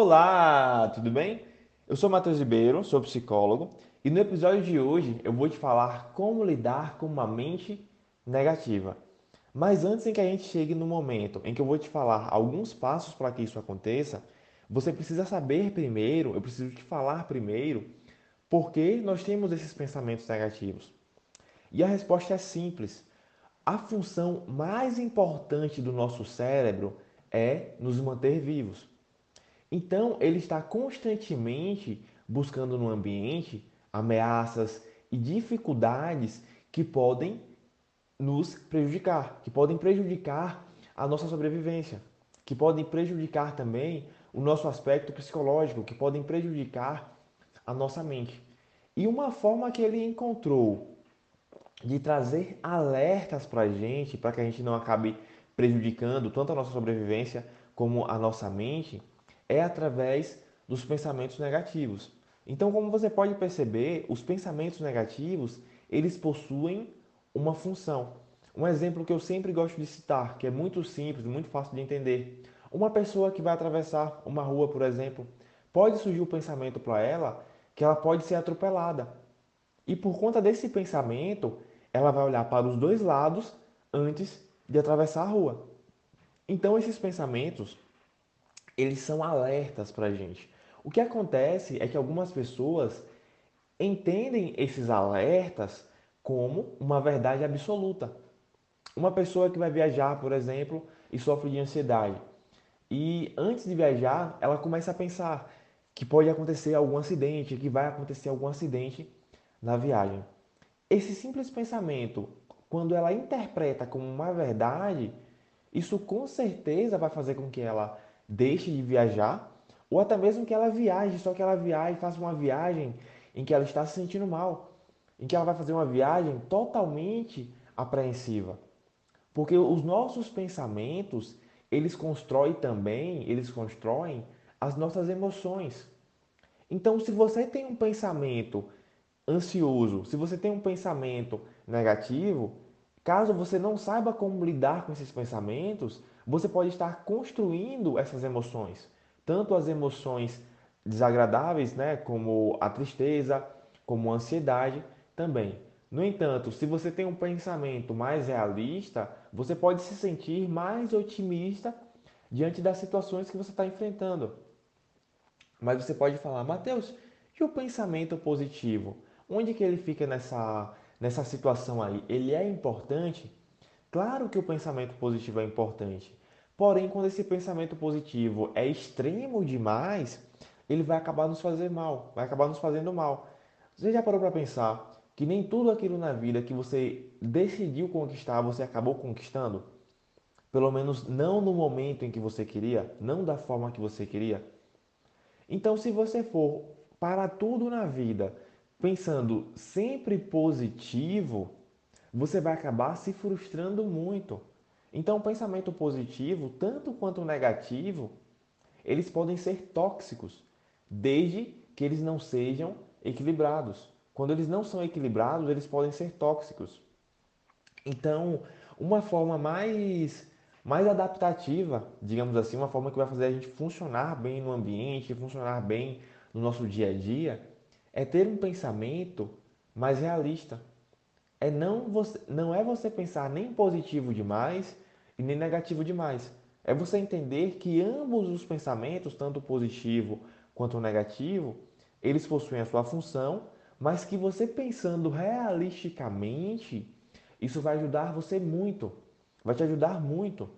Olá, tudo bem? Eu sou Matheus Ribeiro, sou psicólogo e no episódio de hoje eu vou te falar como lidar com uma mente negativa. Mas antes em que a gente chegue no momento em que eu vou te falar alguns passos para que isso aconteça, você precisa saber primeiro, eu preciso te falar primeiro, por que nós temos esses pensamentos negativos. E a resposta é simples. A função mais importante do nosso cérebro é nos manter vivos. Então, ele está constantemente buscando no ambiente ameaças e dificuldades que podem nos prejudicar, que podem prejudicar a nossa sobrevivência, que podem prejudicar também o nosso aspecto psicológico, que podem prejudicar a nossa mente. E uma forma que ele encontrou de trazer alertas para a gente, para que a gente não acabe prejudicando tanto a nossa sobrevivência como a nossa mente, é através dos pensamentos negativos. Então, como você pode perceber, os pensamentos negativos, eles possuem uma função. Um exemplo que eu sempre gosto de citar, que é muito simples, muito fácil de entender. Uma pessoa que vai atravessar uma rua, por exemplo, pode surgir o pensamento para ela que ela pode ser atropelada. E por conta desse pensamento, ela vai olhar para os dois lados antes de atravessar a rua. Então esses pensamentos, eles são alertas para a gente. O que acontece é que algumas pessoas entendem esses alertas como uma verdade absoluta. Uma pessoa que vai viajar, por exemplo, e sofre de ansiedade. E antes de viajar, ela começa a pensar que pode acontecer algum acidente, que vai acontecer algum acidente na viagem. Esse simples pensamento, quando ela interpreta como uma verdade, isso com certeza vai fazer com que ela deixe de viajar, ou até mesmo que ela viaje, só que ela viaje, faça uma viagem em que ela está se sentindo mal, em que ela vai fazer uma viagem totalmente apreensiva. Porque os nossos pensamentos, eles constroem também, eles constroem as nossas emoções. Então, se você tem um pensamento ansioso, se você tem um pensamento negativo, caso você não saiba como lidar com esses pensamentos, você pode estar construindo essas emoções, tanto as emoções desagradáveis, né, como a tristeza, como a ansiedade também. No entanto, se você tem um pensamento mais realista, você pode se sentir mais otimista diante das situações que você está enfrentando. Mas você pode falar, Mateus, e o pensamento positivo? Onde que ele fica nessa, nessa situação aí? Ele é importante? Claro que o pensamento positivo é importante. Porém, quando esse pensamento positivo é extremo demais, ele vai acabar nos fazendo mal, vai acabar nos fazendo mal. Você já parou para pensar que nem tudo aquilo na vida que você decidiu conquistar, você acabou conquistando? Pelo menos não no momento em que você queria, não da forma que você queria. Então, se você for para tudo na vida pensando sempre positivo, você vai acabar se frustrando muito. Então, o pensamento positivo, tanto quanto o negativo, eles podem ser tóxicos, desde que eles não sejam equilibrados. Quando eles não são equilibrados, eles podem ser tóxicos. Então, uma forma mais mais adaptativa, digamos assim, uma forma que vai fazer a gente funcionar bem no ambiente, funcionar bem no nosso dia a dia, é ter um pensamento mais realista. É não, você, não é você pensar nem positivo demais e nem negativo demais. É você entender que ambos os pensamentos, tanto positivo quanto negativo, eles possuem a sua função, mas que você pensando realisticamente, isso vai ajudar você muito. Vai te ajudar muito.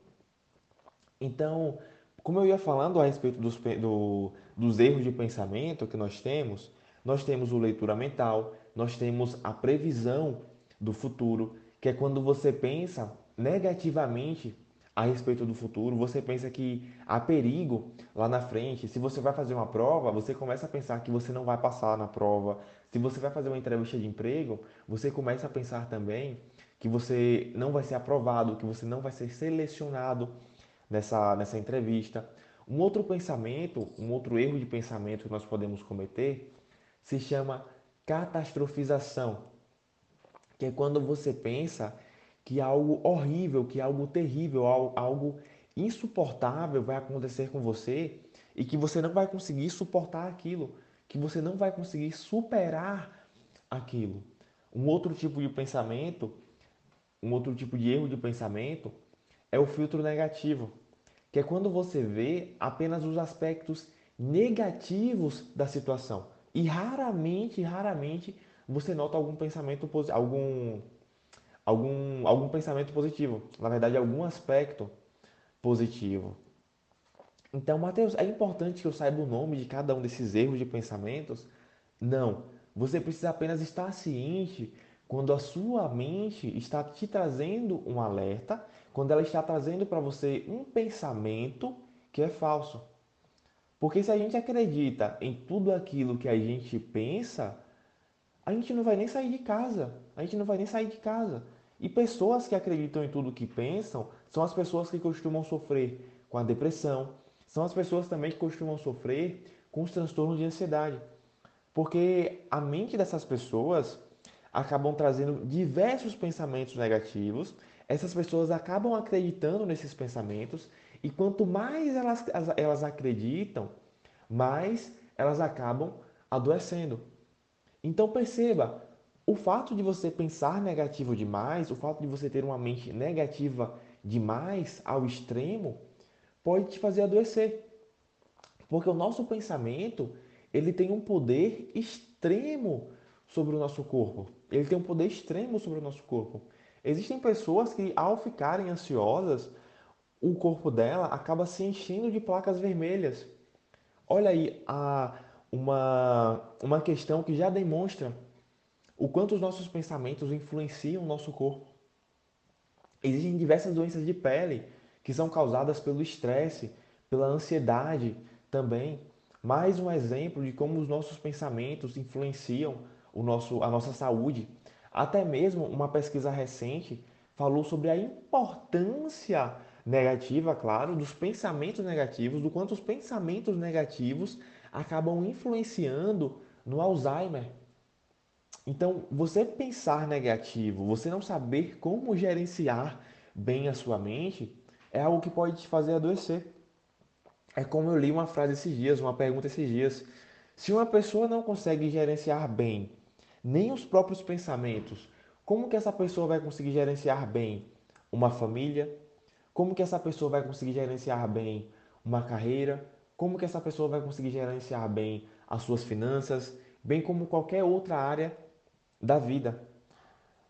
Então, como eu ia falando a respeito dos, do, dos erros de pensamento que nós temos, nós temos o leitura mental, nós temos a previsão do futuro, que é quando você pensa negativamente a respeito do futuro, você pensa que há perigo lá na frente. Se você vai fazer uma prova, você começa a pensar que você não vai passar na prova. Se você vai fazer uma entrevista de emprego, você começa a pensar também que você não vai ser aprovado, que você não vai ser selecionado nessa, nessa entrevista. Um outro pensamento, um outro erro de pensamento que nós podemos cometer se chama catastrofização, que é quando você pensa que algo horrível, que algo terrível, algo insuportável vai acontecer com você e que você não vai conseguir suportar aquilo, que você não vai conseguir superar aquilo. Um outro tipo de pensamento, um outro tipo de erro de pensamento é o filtro negativo, que é quando você vê apenas os aspectos negativos da situação e raramente, raramente você nota algum pensamento algum algum algum pensamento positivo, na verdade algum aspecto positivo. Então, Mateus, é importante que eu saiba o nome de cada um desses erros de pensamentos? Não. Você precisa apenas estar ciente quando a sua mente está te trazendo um alerta, quando ela está trazendo para você um pensamento que é falso. Porque se a gente acredita em tudo aquilo que a gente pensa, a gente não vai nem sair de casa. A gente não vai nem sair de casa. E pessoas que acreditam em tudo que pensam são as pessoas que costumam sofrer com a depressão, são as pessoas também que costumam sofrer com os transtornos de ansiedade. Porque a mente dessas pessoas acabam trazendo diversos pensamentos negativos, essas pessoas acabam acreditando nesses pensamentos, e quanto mais elas, elas acreditam, mais elas acabam adoecendo. Então perceba, o fato de você pensar negativo demais, o fato de você ter uma mente negativa demais ao extremo, pode te fazer adoecer. Porque o nosso pensamento, ele tem um poder extremo sobre o nosso corpo. Ele tem um poder extremo sobre o nosso corpo. Existem pessoas que, ao ficarem ansiosas, o corpo dela acaba se enchendo de placas vermelhas. Olha aí a, uma, uma questão que já demonstra o quanto os nossos pensamentos influenciam o nosso corpo. Existem diversas doenças de pele que são causadas pelo estresse, pela ansiedade também. Mais um exemplo de como os nossos pensamentos influenciam o nosso, a nossa saúde. Até mesmo uma pesquisa recente falou sobre a importância negativa, claro, dos pensamentos negativos, do quanto os pensamentos negativos acabam influenciando no Alzheimer. Então, você pensar negativo, você não saber como gerenciar bem a sua mente, é algo que pode te fazer adoecer. É como eu li uma frase esses dias, uma pergunta esses dias. Se uma pessoa não consegue gerenciar bem nem os próprios pensamentos, como que essa pessoa vai conseguir gerenciar bem uma família? Como que essa pessoa vai conseguir gerenciar bem uma carreira? Como que essa pessoa vai conseguir gerenciar bem as suas finanças, bem como qualquer outra área da vida?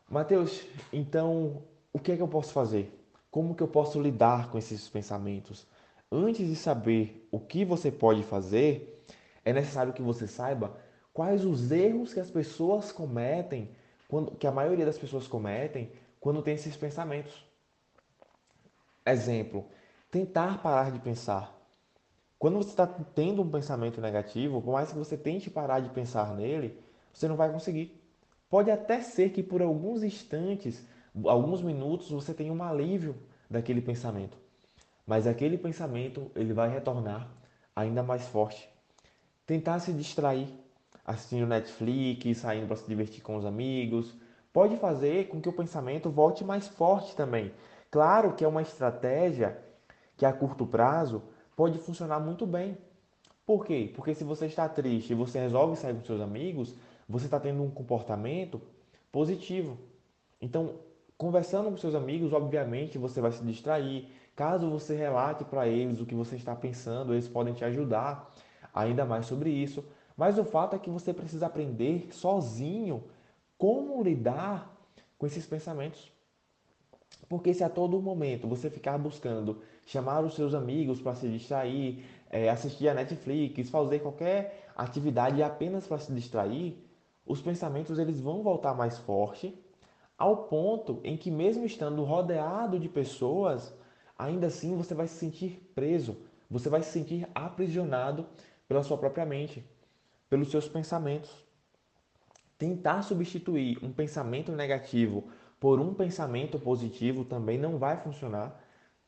Mateus, então o que é que eu posso fazer? Como que eu posso lidar com esses pensamentos? Antes de saber o que você pode fazer, é necessário que você saiba quais os erros que as pessoas cometem, quando, que a maioria das pessoas cometem quando tem esses pensamentos. Exemplo, tentar parar de pensar. Quando você está tendo um pensamento negativo, por mais que você tente parar de pensar nele, você não vai conseguir. Pode até ser que por alguns instantes, alguns minutos, você tenha um alívio daquele pensamento. Mas aquele pensamento, ele vai retornar ainda mais forte. Tentar se distrair, assistindo Netflix, saindo para se divertir com os amigos, pode fazer com que o pensamento volte mais forte também. Claro que é uma estratégia que a curto prazo pode funcionar muito bem. Por quê? Porque se você está triste e você resolve sair com seus amigos, você está tendo um comportamento positivo. Então, conversando com seus amigos, obviamente você vai se distrair. Caso você relate para eles o que você está pensando, eles podem te ajudar ainda mais sobre isso. Mas o fato é que você precisa aprender sozinho como lidar com esses pensamentos. Porque se a todo momento você ficar buscando chamar os seus amigos para se distrair, é, assistir a Netflix, fazer qualquer atividade apenas para se distrair, os pensamentos eles vão voltar mais forte, ao ponto em que mesmo estando rodeado de pessoas, ainda assim você vai se sentir preso, você vai se sentir aprisionado pela sua própria mente pelos seus pensamentos. Tentar substituir um pensamento negativo por um pensamento positivo também não vai funcionar.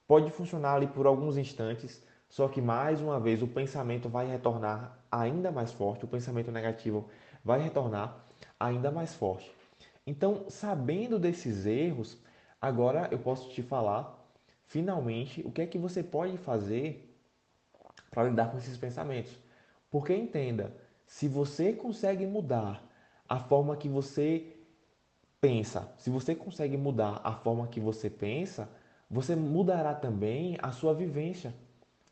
Pode funcionar ali por alguns instantes, só que mais uma vez o pensamento vai retornar ainda mais forte, o pensamento negativo vai retornar ainda mais forte. Então, sabendo desses erros, agora eu posso te falar finalmente o que é que você pode fazer para lidar com esses pensamentos. Porque entenda, se você consegue mudar a forma que você pensa, se você consegue mudar a forma que você pensa, você mudará também a sua vivência.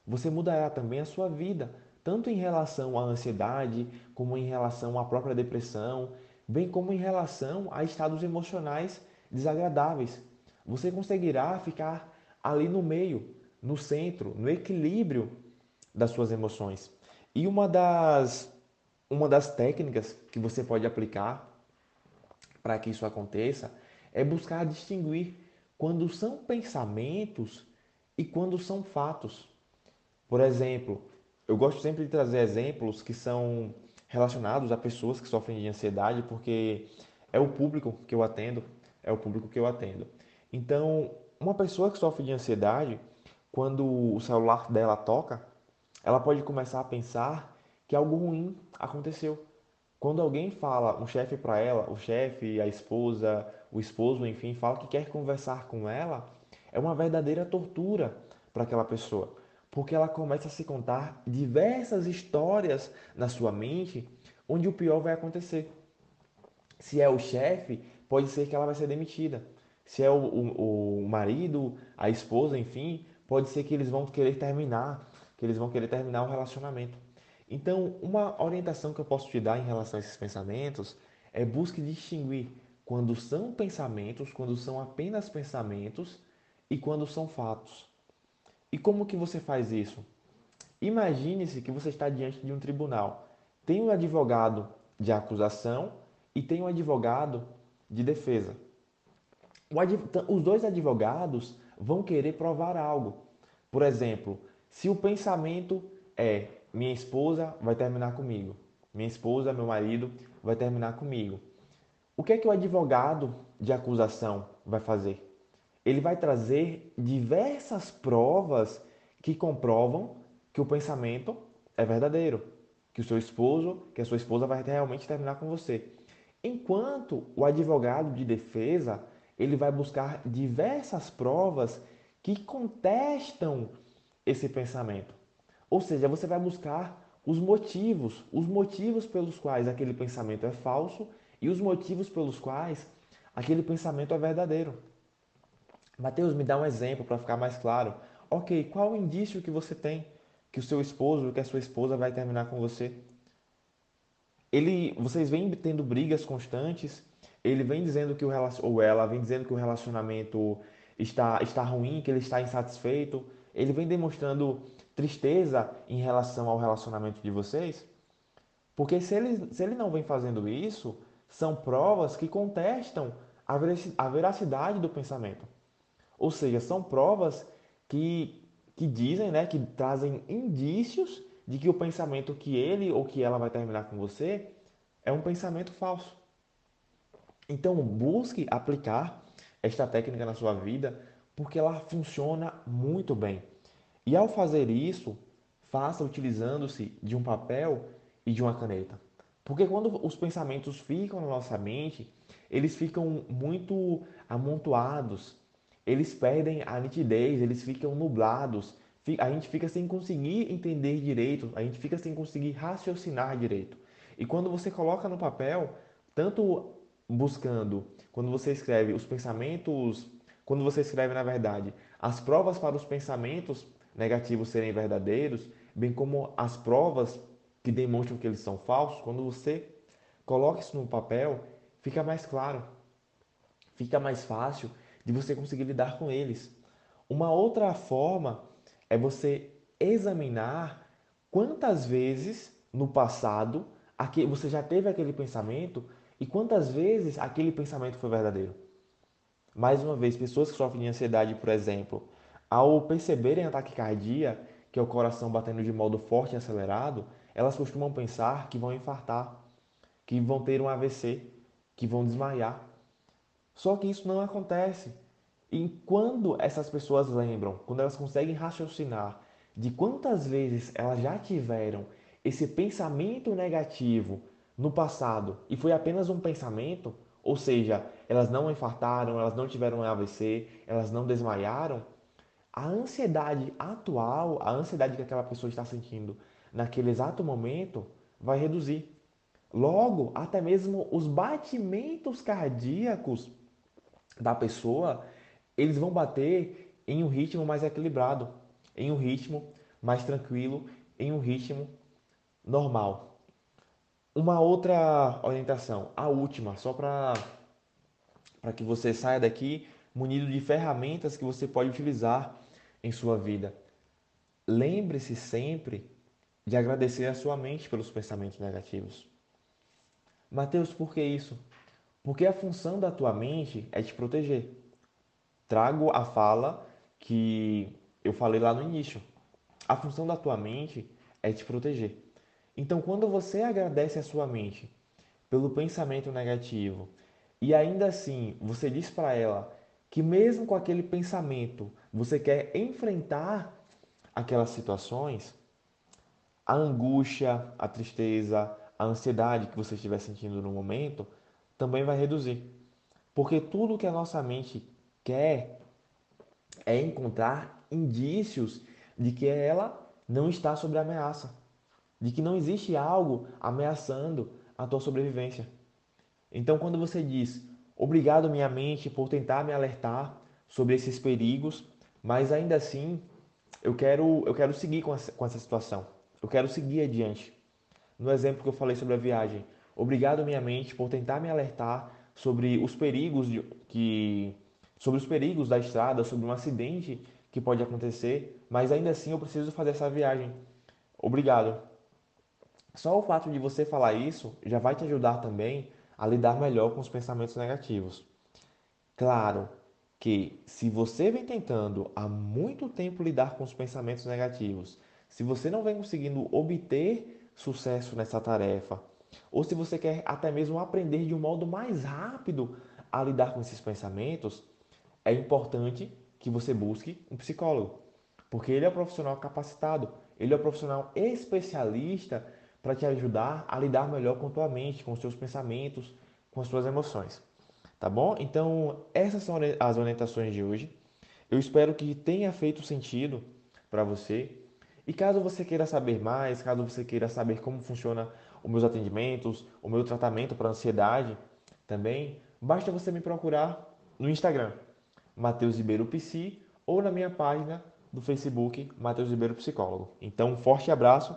Você mudará também a sua vida, tanto em relação à ansiedade, como em relação à própria depressão, bem como em relação a estados emocionais desagradáveis. Você conseguirá ficar ali no meio, no centro, no equilíbrio das suas emoções. E uma das, uma das técnicas que você pode aplicar para que isso aconteça é buscar distinguir quando são pensamentos e quando são fatos. Por exemplo, eu gosto sempre de trazer exemplos que são relacionados a pessoas que sofrem de ansiedade, porque é o público que eu atendo, é o público que eu atendo. Então, uma pessoa que sofre de ansiedade, quando o celular dela toca, ela pode começar a pensar que algo ruim aconteceu. Quando alguém fala, um chefe para ela, o chefe, a esposa, o esposo, enfim, fala que quer conversar com ela, é uma verdadeira tortura para aquela pessoa, porque ela começa a se contar diversas histórias na sua mente onde o pior vai acontecer. Se é o chefe, pode ser que ela vai ser demitida. Se é o, o, o marido, a esposa, enfim, pode ser que eles vão querer terminar, que eles vão querer terminar o relacionamento. Então, uma orientação que eu posso te dar em relação a esses pensamentos é busque distinguir quando são pensamentos, quando são apenas pensamentos e quando são fatos. E como que você faz isso? Imagine-se que você está diante de um tribunal. Tem um advogado de acusação e tem um advogado de defesa. Os dois advogados vão querer provar algo. Por exemplo, se o pensamento é minha esposa vai terminar comigo, minha esposa, meu marido vai terminar comigo. O que é que o advogado de acusação vai fazer? Ele vai trazer diversas provas que comprovam que o pensamento é verdadeiro, que o seu esposo, que a sua esposa vai realmente terminar com você. Enquanto o advogado de defesa, ele vai buscar diversas provas que contestam esse pensamento. Ou seja, você vai buscar os motivos, os motivos pelos quais aquele pensamento é falso e os motivos pelos quais aquele pensamento é verdadeiro. Mateus, me dá um exemplo para ficar mais claro. Ok, qual o indício que você tem que o seu esposo, que a sua esposa vai terminar com você? Ele, vocês vêm tendo brigas constantes, ele vem dizendo que o ou ela vem dizendo que o relacionamento está está ruim, que ele está insatisfeito, ele vem demonstrando tristeza em relação ao relacionamento de vocês? Porque se ele, se ele não vem fazendo isso, são provas que contestam a veracidade do pensamento. Ou seja, são provas que, que dizem, né, que trazem indícios de que o pensamento que ele ou que ela vai terminar com você é um pensamento falso. Então, busque aplicar esta técnica na sua vida, porque ela funciona muito bem. E ao fazer isso, faça utilizando-se de um papel e de uma caneta. Porque quando os pensamentos ficam na nossa mente, eles ficam muito amontoados, eles perdem a nitidez, eles ficam nublados, a gente fica sem conseguir entender direito, a gente fica sem conseguir raciocinar direito. E quando você coloca no papel, tanto buscando, quando você escreve os pensamentos, quando você escreve na verdade as provas para os pensamentos negativos serem verdadeiros, bem como as provas que demonstram que eles são falsos, quando você coloca isso no papel, fica mais claro, fica mais fácil de você conseguir lidar com eles. Uma outra forma é você examinar quantas vezes no passado você já teve aquele pensamento e quantas vezes aquele pensamento foi verdadeiro. Mais uma vez, pessoas que sofrem de ansiedade, por exemplo, ao perceberem a taquicardia, que é o coração batendo de modo forte e acelerado, elas costumam pensar que vão infartar, que vão ter um AVC, que vão desmaiar. Só que isso não acontece. E quando essas pessoas lembram, quando elas conseguem raciocinar de quantas vezes elas já tiveram esse pensamento negativo no passado e foi apenas um pensamento, ou seja, elas não infartaram, elas não tiveram um AVC, elas não desmaiaram, a ansiedade atual, a ansiedade que aquela pessoa está sentindo naquele exato momento, vai reduzir. Logo, até mesmo os batimentos cardíacos da pessoa, eles vão bater em um ritmo mais equilibrado, em um ritmo mais tranquilo, em um ritmo normal. Uma outra orientação, a última, só para que você saia daqui munido de ferramentas que você pode utilizar em sua vida. Lembre-se sempre de agradecer a sua mente pelos pensamentos negativos. Mateus, por que isso? Porque a função da tua mente é te proteger. Trago a fala que eu falei lá no início. A função da tua mente é te proteger. Então, quando você agradece a sua mente pelo pensamento negativo e ainda assim você diz para ela que, mesmo com aquele pensamento, você quer enfrentar aquelas situações, a angústia, a tristeza, a ansiedade que você estiver sentindo no momento também vai reduzir. Porque tudo que a nossa mente quer é encontrar indícios de que ela não está sob ameaça, de que não existe algo ameaçando a tua sobrevivência. Então, quando você diz obrigado, minha mente, por tentar me alertar sobre esses perigos, mas ainda assim eu quero, eu quero seguir com essa, com essa situação, eu quero seguir adiante. No exemplo que eu falei sobre a viagem, obrigado, minha mente, por tentar me alertar sobre os perigos de, que sobre os perigos da estrada, sobre um acidente que pode acontecer, mas ainda assim eu preciso fazer essa viagem. Obrigado. Só o fato de você falar isso já vai te ajudar também a lidar melhor com os pensamentos negativos. Claro que se você vem tentando há muito tempo lidar com os pensamentos negativos, se você não vem conseguindo obter sucesso nessa tarefa, ou se você quer até mesmo aprender de um modo mais rápido a lidar com esses pensamentos, é importante que você busque um psicólogo, porque ele é o profissional capacitado, ele é o profissional especialista para te ajudar a lidar melhor com tua mente, com os seus pensamentos, com as suas emoções. Tá bom? Então, essas são as orientações de hoje. Eu espero que tenha feito sentido para você. E caso você queira saber mais, caso você queira saber como funciona os meus atendimentos, o meu tratamento para ansiedade também, basta você me procurar no Instagram, Matheus Ribeiro Psi, ou na minha página do Facebook, Matheus Ribeiro Psicólogo. Então, um forte abraço